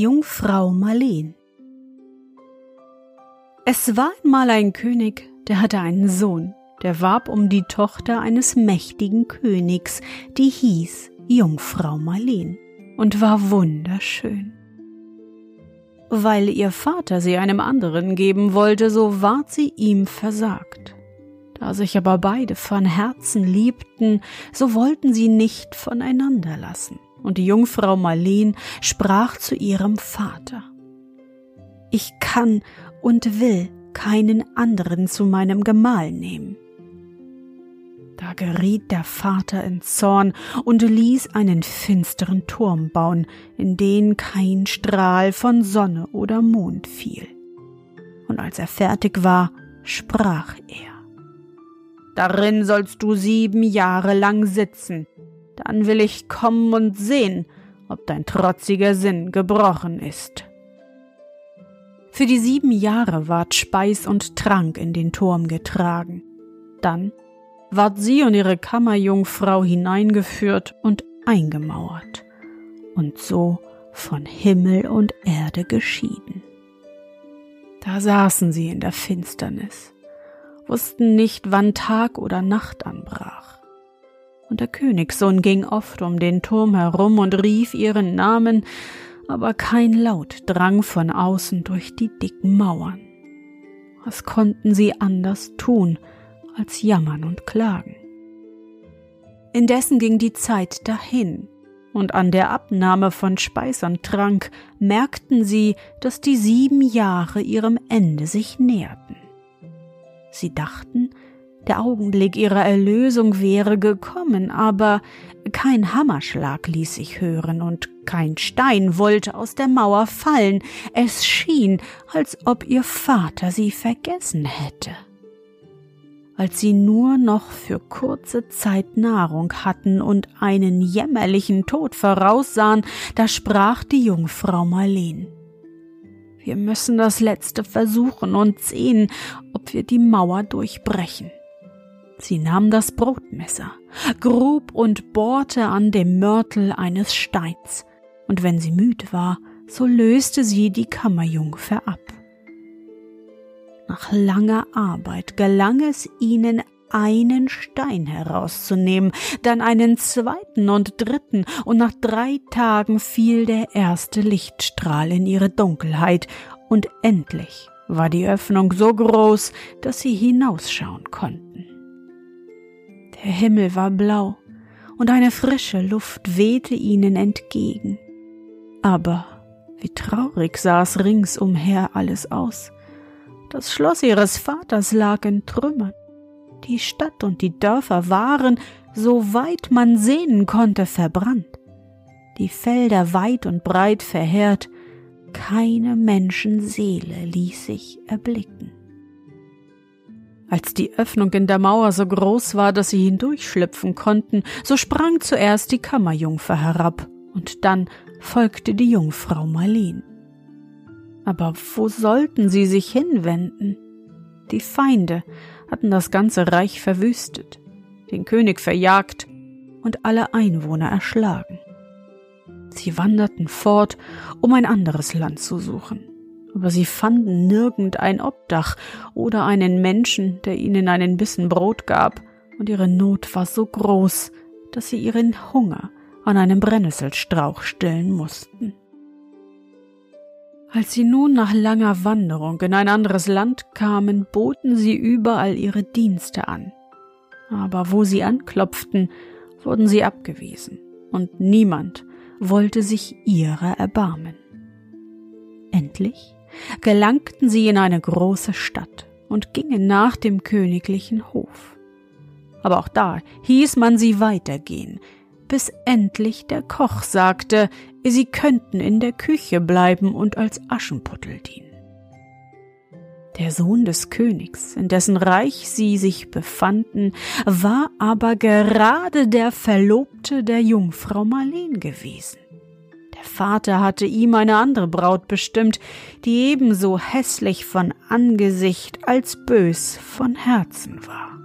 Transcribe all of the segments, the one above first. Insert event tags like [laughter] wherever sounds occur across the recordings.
Jungfrau Marleen. Es war einmal ein König, der hatte einen Sohn, der warb um die Tochter eines mächtigen Königs, die hieß Jungfrau Marleen und war wunderschön. Weil ihr Vater sie einem anderen geben wollte, so ward sie ihm versagt. Da sich aber beide von Herzen liebten, so wollten sie nicht voneinander lassen und die Jungfrau Marleen sprach zu ihrem Vater Ich kann und will keinen anderen zu meinem Gemahl nehmen. Da geriet der Vater in Zorn und ließ einen finsteren Turm bauen, in den kein Strahl von Sonne oder Mond fiel. Und als er fertig war, sprach er Darin sollst du sieben Jahre lang sitzen, dann will ich kommen und sehen, ob dein trotziger Sinn gebrochen ist. Für die sieben Jahre ward Speis und Trank in den Turm getragen. Dann ward sie und ihre Kammerjungfrau hineingeführt und eingemauert und so von Himmel und Erde geschieden. Da saßen sie in der Finsternis, wussten nicht, wann Tag oder Nacht anbrach und der Königssohn ging oft um den Turm herum und rief ihren Namen, aber kein Laut drang von außen durch die dicken Mauern. Was konnten sie anders tun, als jammern und klagen? Indessen ging die Zeit dahin, und an der Abnahme von Speis und Trank merkten sie, dass die sieben Jahre ihrem Ende sich näherten. Sie dachten, der Augenblick ihrer Erlösung wäre gekommen, aber kein Hammerschlag ließ sich hören und kein Stein wollte aus der Mauer fallen. Es schien, als ob ihr Vater sie vergessen hätte. Als sie nur noch für kurze Zeit Nahrung hatten und einen jämmerlichen Tod voraussahen, da sprach die Jungfrau Marleen. Wir müssen das Letzte versuchen und sehen, ob wir die Mauer durchbrechen. Sie nahm das Brotmesser, grub und bohrte an dem Mörtel eines Steins, und wenn sie müd war, so löste sie die Kammerjungfer ab. Nach langer Arbeit gelang es ihnen, einen Stein herauszunehmen, dann einen zweiten und dritten, und nach drei Tagen fiel der erste Lichtstrahl in ihre Dunkelheit, und endlich war die Öffnung so groß, dass sie hinausschauen konnten. Der Himmel war blau und eine frische Luft wehte ihnen entgegen. Aber wie traurig sah es ringsumher alles aus. Das Schloss ihres Vaters lag in Trümmern. Die Stadt und die Dörfer waren, so weit man sehen konnte, verbrannt. Die Felder weit und breit verheert, keine Menschenseele ließ sich erblicken. Als die Öffnung in der Mauer so groß war, dass sie hindurchschlüpfen konnten, so sprang zuerst die Kammerjungfer herab, und dann folgte die Jungfrau Marleen. Aber wo sollten sie sich hinwenden? Die Feinde hatten das ganze Reich verwüstet, den König verjagt und alle Einwohner erschlagen. Sie wanderten fort, um ein anderes Land zu suchen aber sie fanden nirgend ein Obdach oder einen Menschen, der ihnen einen Bissen Brot gab, und ihre Not war so groß, dass sie ihren Hunger an einem Brennnesselstrauch stillen mussten. Als sie nun nach langer Wanderung in ein anderes Land kamen, boten sie überall ihre Dienste an. Aber wo sie anklopften, wurden sie abgewiesen, und niemand wollte sich ihrer erbarmen. Endlich gelangten sie in eine große Stadt und gingen nach dem königlichen Hof. Aber auch da hieß man sie weitergehen, bis endlich der Koch sagte, sie könnten in der Küche bleiben und als Aschenputtel dienen. Der Sohn des Königs, in dessen Reich sie sich befanden, war aber gerade der Verlobte der Jungfrau Marleen gewesen. Der Vater hatte ihm eine andere Braut bestimmt, die ebenso hässlich von Angesicht als bös von Herzen war.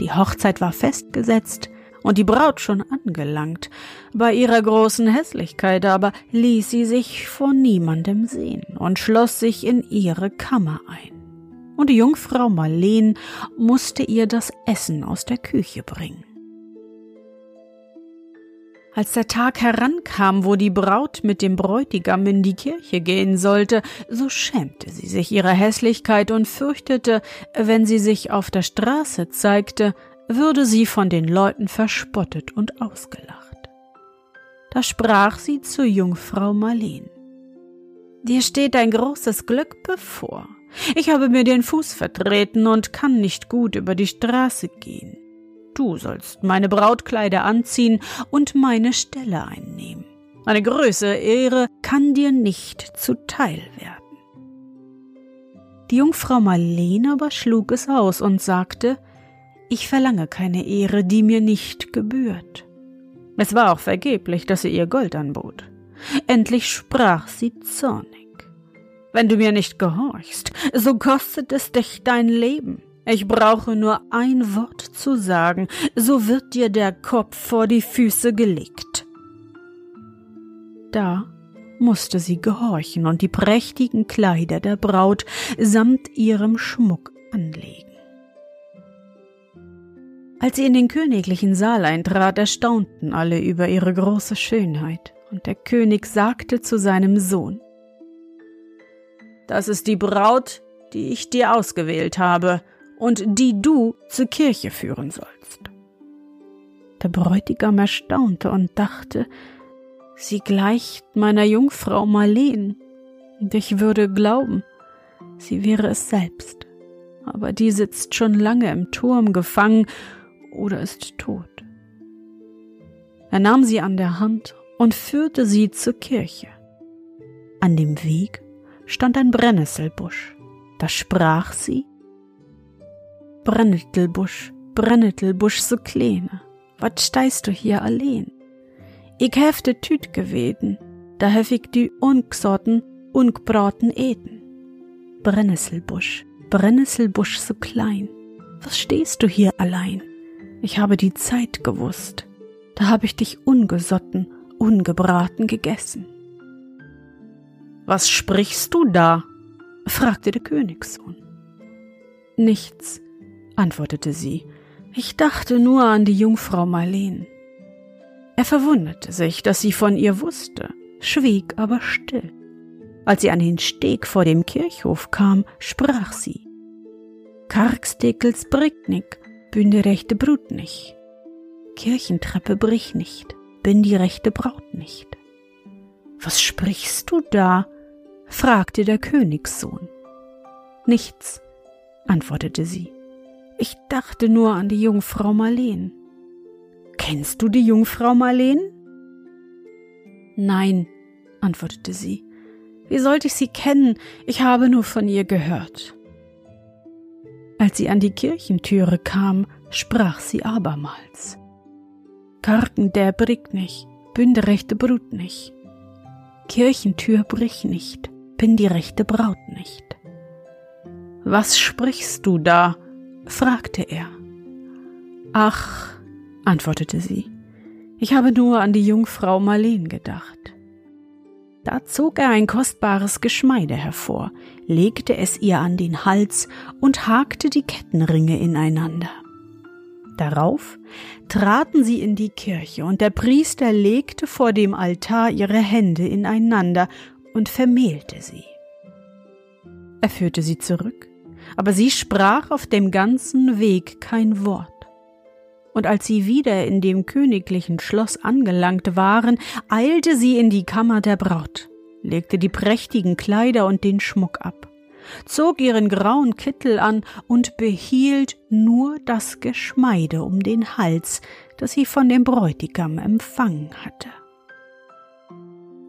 Die Hochzeit war festgesetzt, und die Braut schon angelangt. Bei ihrer großen Hässlichkeit aber ließ sie sich vor niemandem sehen und schloss sich in ihre Kammer ein. Und die Jungfrau Marleen musste ihr das Essen aus der Küche bringen. Als der Tag herankam, wo die Braut mit dem Bräutigam in die Kirche gehen sollte, so schämte sie sich ihrer Hässlichkeit und fürchtete, wenn sie sich auf der Straße zeigte, würde sie von den Leuten verspottet und ausgelacht. Da sprach sie zur Jungfrau Marleen. Dir steht ein großes Glück bevor. Ich habe mir den Fuß vertreten und kann nicht gut über die Straße gehen. Du sollst meine Brautkleider anziehen und meine Stelle einnehmen. Eine größere Ehre kann dir nicht zuteil werden. Die Jungfrau Marleen aber schlug es aus und sagte, ich verlange keine Ehre, die mir nicht gebührt. Es war auch vergeblich, dass sie ihr Gold anbot. Endlich sprach sie zornig. Wenn du mir nicht gehorchst, so kostet es dich dein Leben. Ich brauche nur ein Wort zu sagen, so wird dir der Kopf vor die Füße gelegt. Da musste sie gehorchen und die prächtigen Kleider der Braut samt ihrem Schmuck anlegen. Als sie in den königlichen Saal eintrat, erstaunten alle über ihre große Schönheit, und der König sagte zu seinem Sohn Das ist die Braut, die ich dir ausgewählt habe und die du zur Kirche führen sollst. Der Bräutigam erstaunte und dachte, sie gleicht meiner Jungfrau Marleen, und ich würde glauben, sie wäre es selbst. Aber die sitzt schon lange im Turm gefangen oder ist tot. Er nahm sie an der Hand und führte sie zur Kirche. An dem Weg stand ein Brennnesselbusch. Da sprach sie Brennnesselbusch, Brennnesselbusch so kleine, wat steist du hier allein? Ich hefte Tüt geweden, da hef ich die ungsorten, ungbraten eten. Brennnesselbusch, Brennnesselbusch so klein, was stehst du hier allein? Ich habe die Zeit gewusst. Da habe ich dich ungesotten, ungebraten gegessen. Was sprichst du da? fragte der Königssohn. Nichts, antwortete sie. Ich dachte nur an die Jungfrau Marleen. Er verwunderte sich, dass sie von ihr wusste, schwieg aber still. Als sie an den Steg vor dem Kirchhof kam, sprach sie. Kargstekels Bricknick, bin die rechte Brut nicht. Kirchentreppe brich nicht, bin die rechte Braut nicht. Was sprichst du da? fragte der Königssohn. Nichts, antwortete sie. Ich dachte nur an die Jungfrau Marleen. Kennst du die Jungfrau Marleen? Nein, antwortete sie. Wie sollte ich sie kennen? Ich habe nur von ihr gehört. Als sie an die Kirchentüre kam, sprach sie abermals. Karten der brick nicht, bin der rechte Brut nicht. Kirchentür brich nicht, bin die rechte Braut nicht. Was sprichst du da? Fragte er. Ach, antwortete sie, ich habe nur an die Jungfrau Marleen gedacht. Da zog er ein kostbares Geschmeide hervor, legte es ihr an den Hals und hakte die Kettenringe ineinander. Darauf traten sie in die Kirche, und der Priester legte vor dem Altar ihre Hände ineinander und vermählte sie. Er führte sie zurück, aber sie sprach auf dem ganzen Weg kein Wort. Und als sie wieder in dem königlichen Schloss angelangt waren, eilte sie in die Kammer der Braut, legte die prächtigen Kleider und den Schmuck ab zog ihren grauen Kittel an und behielt nur das Geschmeide um den Hals, das sie von dem Bräutigam empfangen hatte.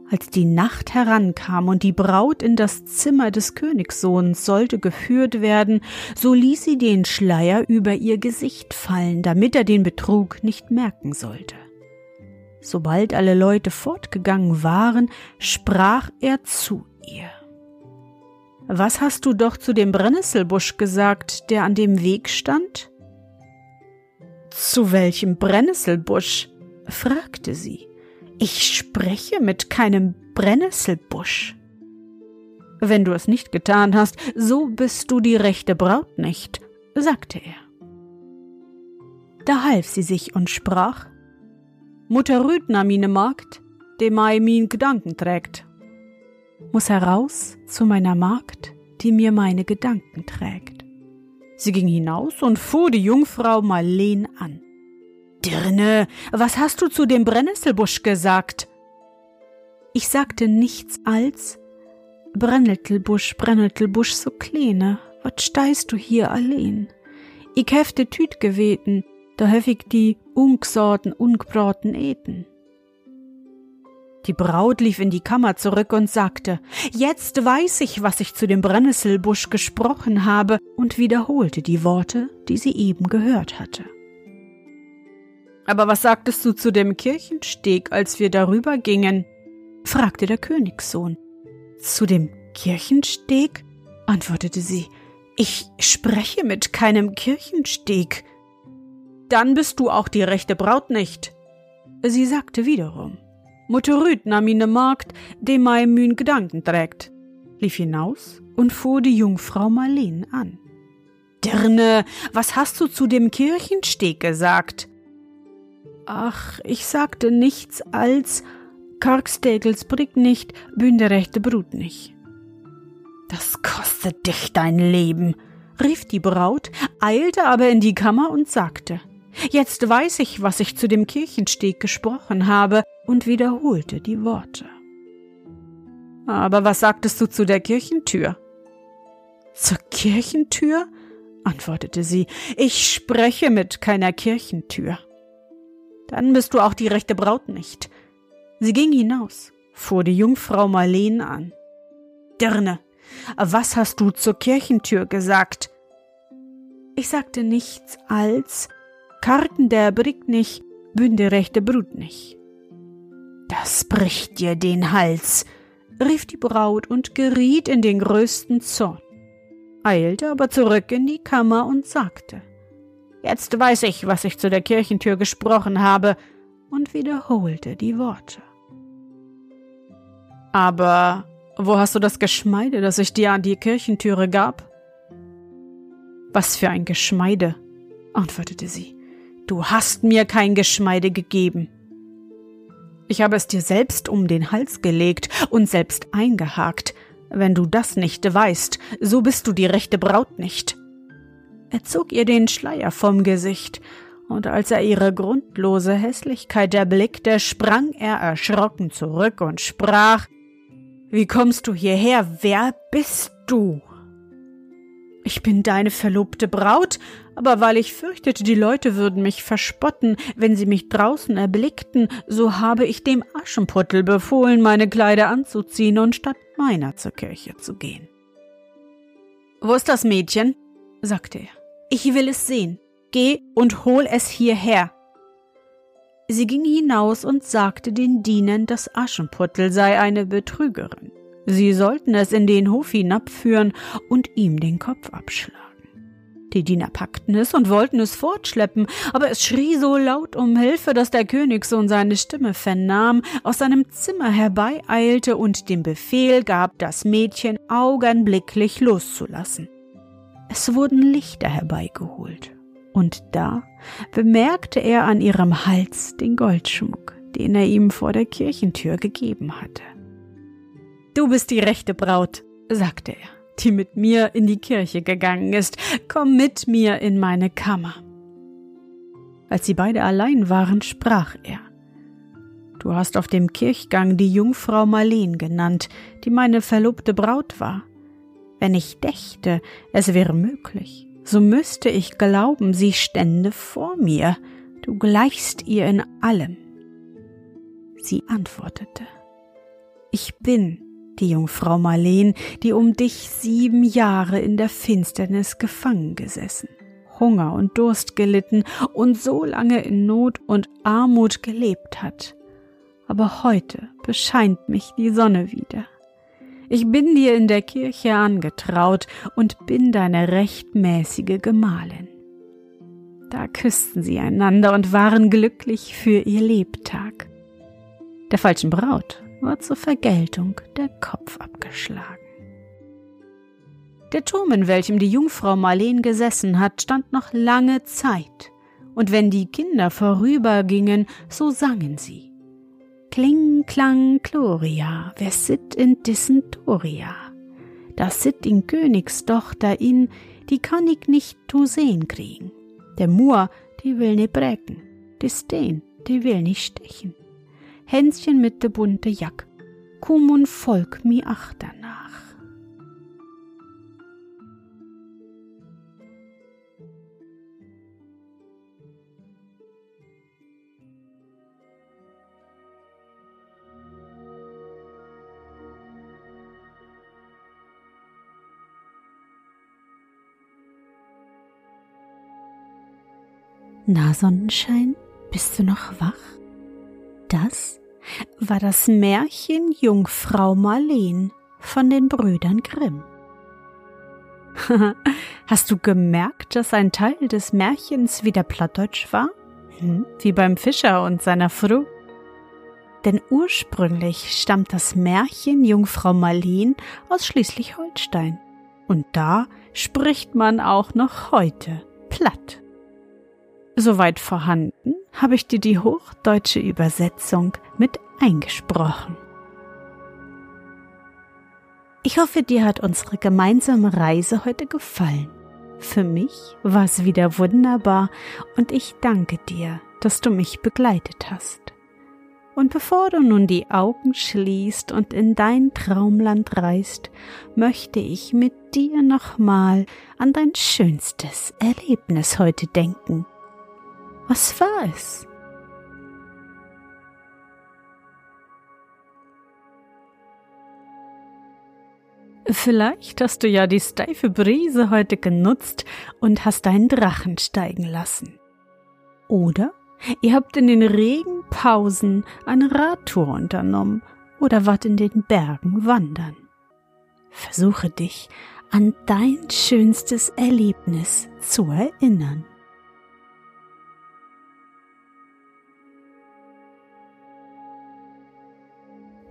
Als die Nacht herankam und die Braut in das Zimmer des Königssohns sollte geführt werden, so ließ sie den Schleier über ihr Gesicht fallen, damit er den Betrug nicht merken sollte. Sobald alle Leute fortgegangen waren, sprach er zu ihr. Was hast du doch zu dem Brennnesselbusch gesagt, der an dem Weg stand? Zu welchem Brennnesselbusch? fragte sie. Ich spreche mit keinem Brennnesselbusch. Wenn du es nicht getan hast, so bist du die rechte Braut nicht, sagte er. Da half sie sich und sprach, Mutter Rüdner, mine Magd, dem mei min Gedanken trägt muss heraus zu meiner Magd, die mir meine Gedanken trägt. Sie ging hinaus und fuhr die Jungfrau Marleen an. Dirne, was hast du zu dem Brennnesselbusch gesagt? Ich sagte nichts als Brennnesselbusch, Brennnesselbusch so kleine, wat steist du hier allein? Ich hefte Tüt geweten, da höfig die Ungsorten ungebraten eten. Die Braut lief in die Kammer zurück und sagte, Jetzt weiß ich, was ich zu dem Brennnesselbusch gesprochen habe, und wiederholte die Worte, die sie eben gehört hatte. Aber was sagtest du zu dem Kirchensteg, als wir darüber gingen? fragte der Königssohn. Zu dem Kirchensteg? antwortete sie. Ich spreche mit keinem Kirchensteg. Dann bist du auch die rechte Braut nicht. Sie sagte wiederum. Mutter Rüd nahm ihn Magd, dem mei mühn Gedanken trägt, lief hinaus und fuhr die Jungfrau Marleen an. Dirne, was hast du zu dem Kirchensteg gesagt? Ach, ich sagte nichts als Kargstegels Brick nicht, bünderechte Brut nicht. Das kostet dich dein Leben, rief die Braut, eilte aber in die Kammer und sagte, Jetzt weiß ich, was ich zu dem Kirchensteg gesprochen habe, und wiederholte die Worte. Aber was sagtest du zu der Kirchentür? Zur Kirchentür? antwortete sie, ich spreche mit keiner Kirchentür. Dann bist du auch die rechte Braut nicht. Sie ging hinaus, fuhr die Jungfrau Marleen an. Dirne, was hast du zur Kirchentür gesagt? Ich sagte nichts als Karten der bricht nicht, bünde rechte Brut nicht. Das bricht dir den Hals, rief die Braut und geriet in den größten Zorn, eilte aber zurück in die Kammer und sagte, Jetzt weiß ich, was ich zu der Kirchentür gesprochen habe, und wiederholte die Worte. Aber wo hast du das Geschmeide, das ich dir an die Kirchentüre gab? Was für ein Geschmeide, antwortete sie. Du hast mir kein Geschmeide gegeben. Ich habe es dir selbst um den Hals gelegt und selbst eingehakt. Wenn du das nicht weißt, so bist du die rechte Braut nicht. Er zog ihr den Schleier vom Gesicht, und als er ihre grundlose Hässlichkeit erblickte, sprang er erschrocken zurück und sprach Wie kommst du hierher? Wer bist du? Ich bin deine verlobte Braut, aber weil ich fürchtete, die Leute würden mich verspotten, wenn sie mich draußen erblickten, so habe ich dem Aschenputtel befohlen, meine Kleider anzuziehen und statt meiner zur Kirche zu gehen. Wo ist das Mädchen? sagte er. Ich will es sehen. Geh und hol es hierher. Sie ging hinaus und sagte den Dienern, das Aschenputtel sei eine Betrügerin. Sie sollten es in den Hof hinabführen und ihm den Kopf abschlagen. Die Diener packten es und wollten es fortschleppen, aber es schrie so laut um Hilfe, dass der Königssohn seine Stimme vernahm, aus seinem Zimmer herbeieilte und den Befehl gab, das Mädchen augenblicklich loszulassen. Es wurden Lichter herbeigeholt, Und da bemerkte er an ihrem Hals den Goldschmuck, den er ihm vor der Kirchentür gegeben hatte. Du bist die rechte Braut, sagte er, die mit mir in die Kirche gegangen ist. Komm mit mir in meine Kammer. Als sie beide allein waren, sprach er. Du hast auf dem Kirchgang die Jungfrau Marleen genannt, die meine verlobte Braut war. Wenn ich dächte, es wäre möglich, so müsste ich glauben, sie stände vor mir. Du gleichst ihr in allem. Sie antwortete, Ich bin die Jungfrau Marleen, die um dich sieben Jahre in der Finsternis gefangen gesessen, Hunger und Durst gelitten und so lange in Not und Armut gelebt hat. Aber heute bescheint mich die Sonne wieder. Ich bin dir in der Kirche angetraut und bin deine rechtmäßige Gemahlin. Da küssten sie einander und waren glücklich für ihr Lebtag. Der falschen Braut war zur Vergeltung der Kopf abgeschlagen. Der Turm, in welchem die Jungfrau Marleen gesessen hat, stand noch lange Zeit, und wenn die Kinder vorübergingen, so sangen sie. Kling, klang, Gloria, wer sit in dissen Toria? Da sit in Königstochter in, die kann ich nicht zu sehen kriegen. Der Moor, die will ne brecken, die Steen, die will nicht stechen. Hänschen mit de bunte Jack, kum und folg mi achter Na Sonnenschein, bist du noch wach? Das war das Märchen Jungfrau Marleen von den Brüdern Grimm. [laughs] Hast du gemerkt, dass ein Teil des Märchens wieder plattdeutsch war? Hm, wie beim Fischer und seiner Frau? Denn ursprünglich stammt das Märchen Jungfrau Marleen aus Schleswig-Holstein. Und da spricht man auch noch heute platt. Soweit vorhanden, habe ich dir die hochdeutsche Übersetzung mit eingesprochen. Ich hoffe, dir hat unsere gemeinsame Reise heute gefallen. Für mich war es wieder wunderbar und ich danke dir, dass du mich begleitet hast. Und bevor du nun die Augen schließt und in dein Traumland reist, möchte ich mit dir nochmal an dein schönstes Erlebnis heute denken was war es? Vielleicht hast du ja die steife Brise heute genutzt und hast deinen Drachen steigen lassen. Oder ihr habt in den Regenpausen eine Radtour unternommen oder wart in den Bergen wandern. Versuche dich an dein schönstes Erlebnis zu erinnern.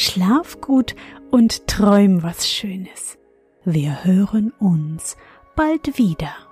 Schlaf gut und träum was Schönes. Wir hören uns bald wieder.